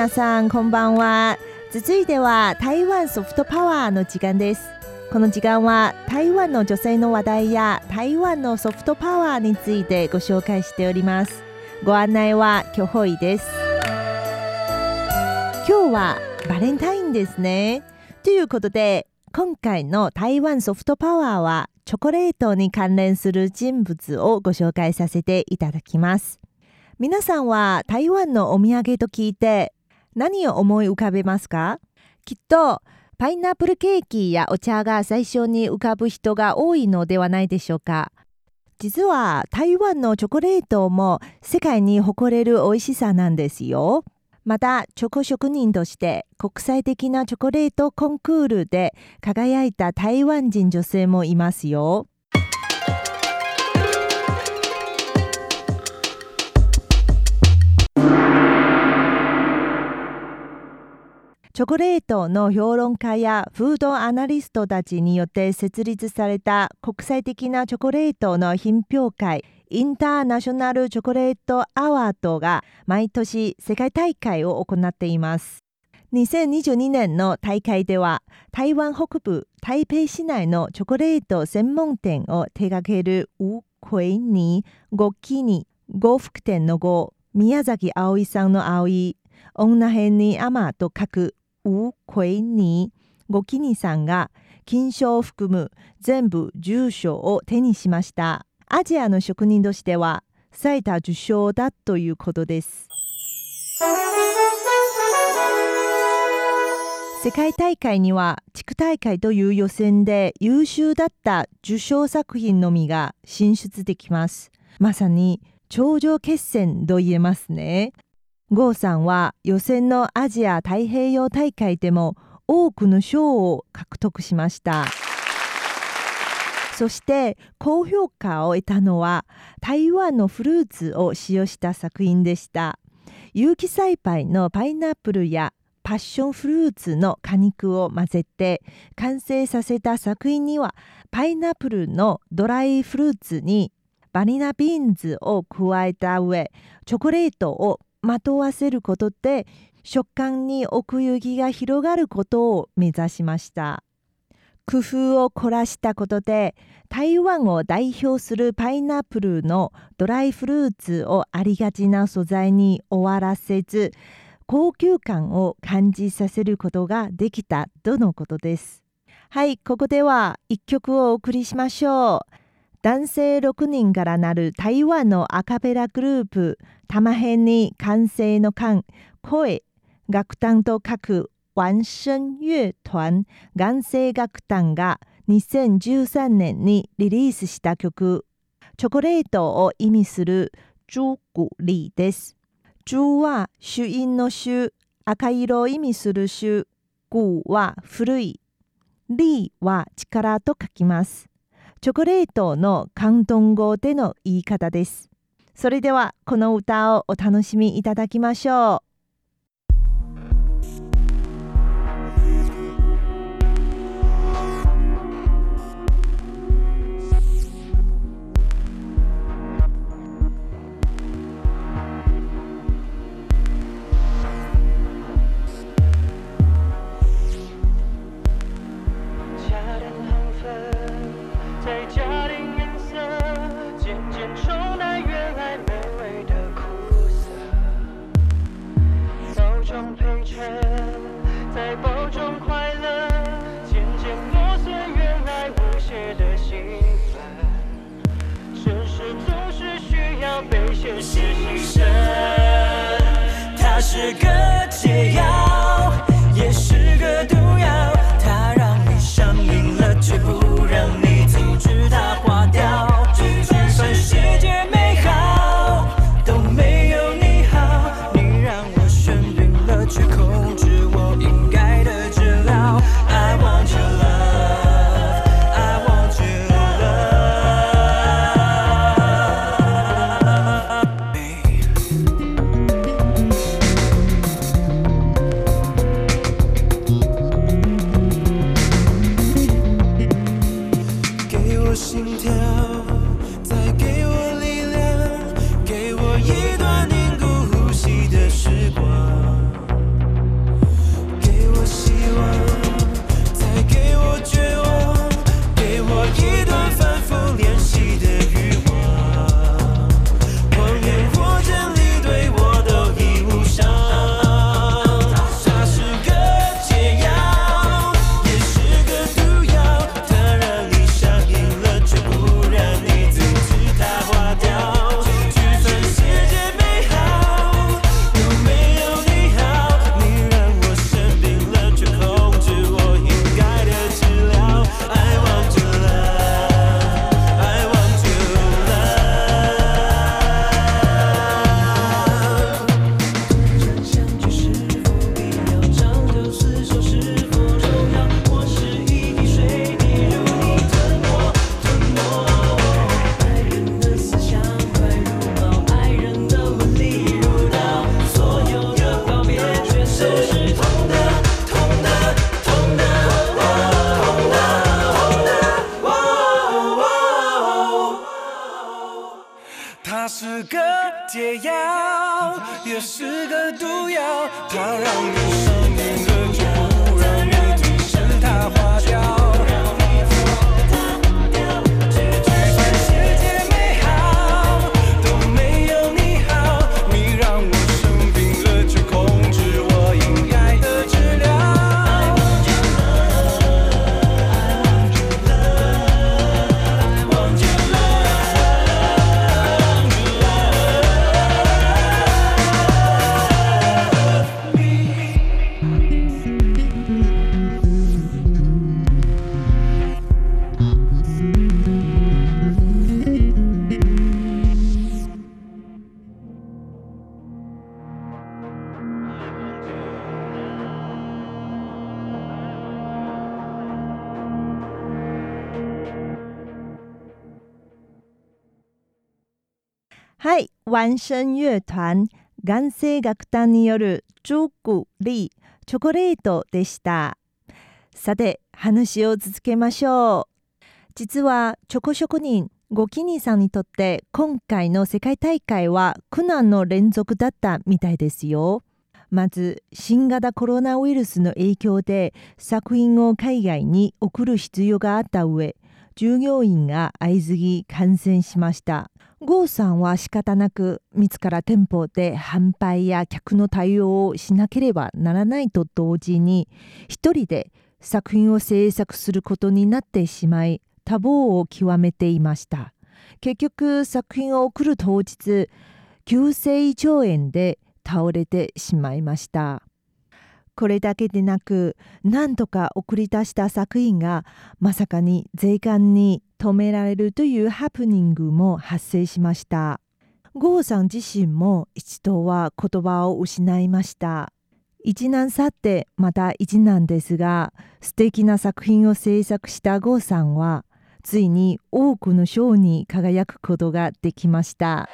皆さんこんばんは。続いては台湾ソフトパワーの時間です。この時間は台湾の女性の話題や台湾のソフトパワーについてご紹介しております。ご案内はキョホイです。今日はバレンタインですね。ということで今回の台湾ソフトパワーはチョコレートに関連する人物をご紹介させていただきます。皆さんは台湾のお土産と聞いて何を思い浮かべますか？きっとパイナップルケーキやお茶が最初に浮かぶ人が多いのではないでしょうか。実は台湾のチョコレートも世界に誇れる美味しさなんですよ。またチョコ職人として国際的なチョコレートコンクールで輝いた台湾人女性もいますよ。チョコレートの評論家やフードアナリストたちによって設立された国際的なチョコレートの品評会インターナショナルチョコレートアワードが毎年世界大会を行っています。2022年の大会では台湾北部台北市内のチョコレート専門店を手掛けるウ・クイに五期に呉服店の呉宮崎葵さんの葵女編にアマと書くウ・クイにごきにさんが金賞を含む全部10賞を手にしました。アジアの職人としては最多受賞だということです。世界大会には地区大会という予選で優秀だった受賞作品のみが進出できます。まさに頂上決戦と言えますね。郷さんは予選のアジア太平洋大会でも多くの賞を獲得しました。そして高評価を得たのは台湾のフルーツを使用した作品でした。有機栽培のパイナップルやパッションフルーツの果肉を混ぜて完成させた作品にはパイナップルのドライフルーツにバニラビーンズを加えた上チョコレートをまとわせることで食感に奥行きが広がることを目指しました。工夫を凝らしたことで台湾を代表するパイナップルのドライフルーツをありがちな素材に終わらせず高級感を感じさせることができたとのことです。はいここでは一曲をお送りしましょう。男性6人からなる台湾のアカペラグループ玉辺に完成の間声楽団と書く완성乐团眼性楽団が2013年にリリースした曲チョコレートを意味する朱古力です。朱は朱印の朱、赤色を意味する朱、古は古い、リは力と書きます。チョコレートの広東語での言い方です。それではこの歌をお楽しみいただきましょう。是个解药，心跳再给我力量给我一段凝固呼吸的时光给我希望再给我绝望给我一段反复练习的个解药，也是个毒药，它让你はい、ワンシェン乐团眼性楽団によるチョコリーチョコレートでした。さて、話を続けましょう。実はチョコ職人ゴキニさんにとって今回の世界大会は苦難の連続だったみたいですよ。まず新型コロナウイルスの影響で作品を海外に送る必要があった上従業員が相次ぎ感染しました郷さんは仕方なく自ら店舗で販売や客の対応をしなければならないと同時に一人で作品を制作することになってしまい多忙を極めていました。結局作品を送る当日急性胃腸炎で倒れてしまいました。これだけでなく何とか送り出した作品がまさかに税関に止められるというハプニングも発生しました。郷さん自身も一度は言葉を失いました。一難去ってまた一難ですが素敵な作品を制作した郷さんはついに多くの賞に輝くことができました。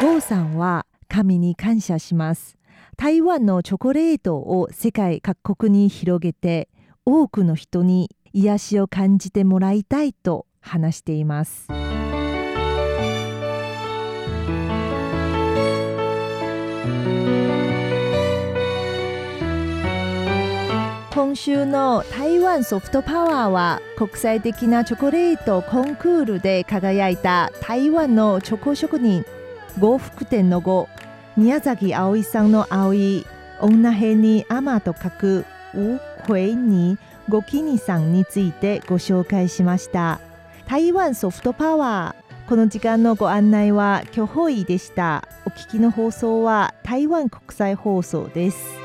郷さんは神に感謝します。台湾のチョコレートを世界各国に広げて多くの人に癒しを感じてもらいたいと話しています。今週の台湾ソフトパワーは国際的なチョコレートコンクールで輝いた台湾のチョコ職人呉服店の呉宮崎葵さんの葵女編に天と書くウクイにゴキニさんについてご紹介しました。台湾ソフトパワー。この時間のご案内は巨ホイでした。お聞きの放送は台湾国際放送です。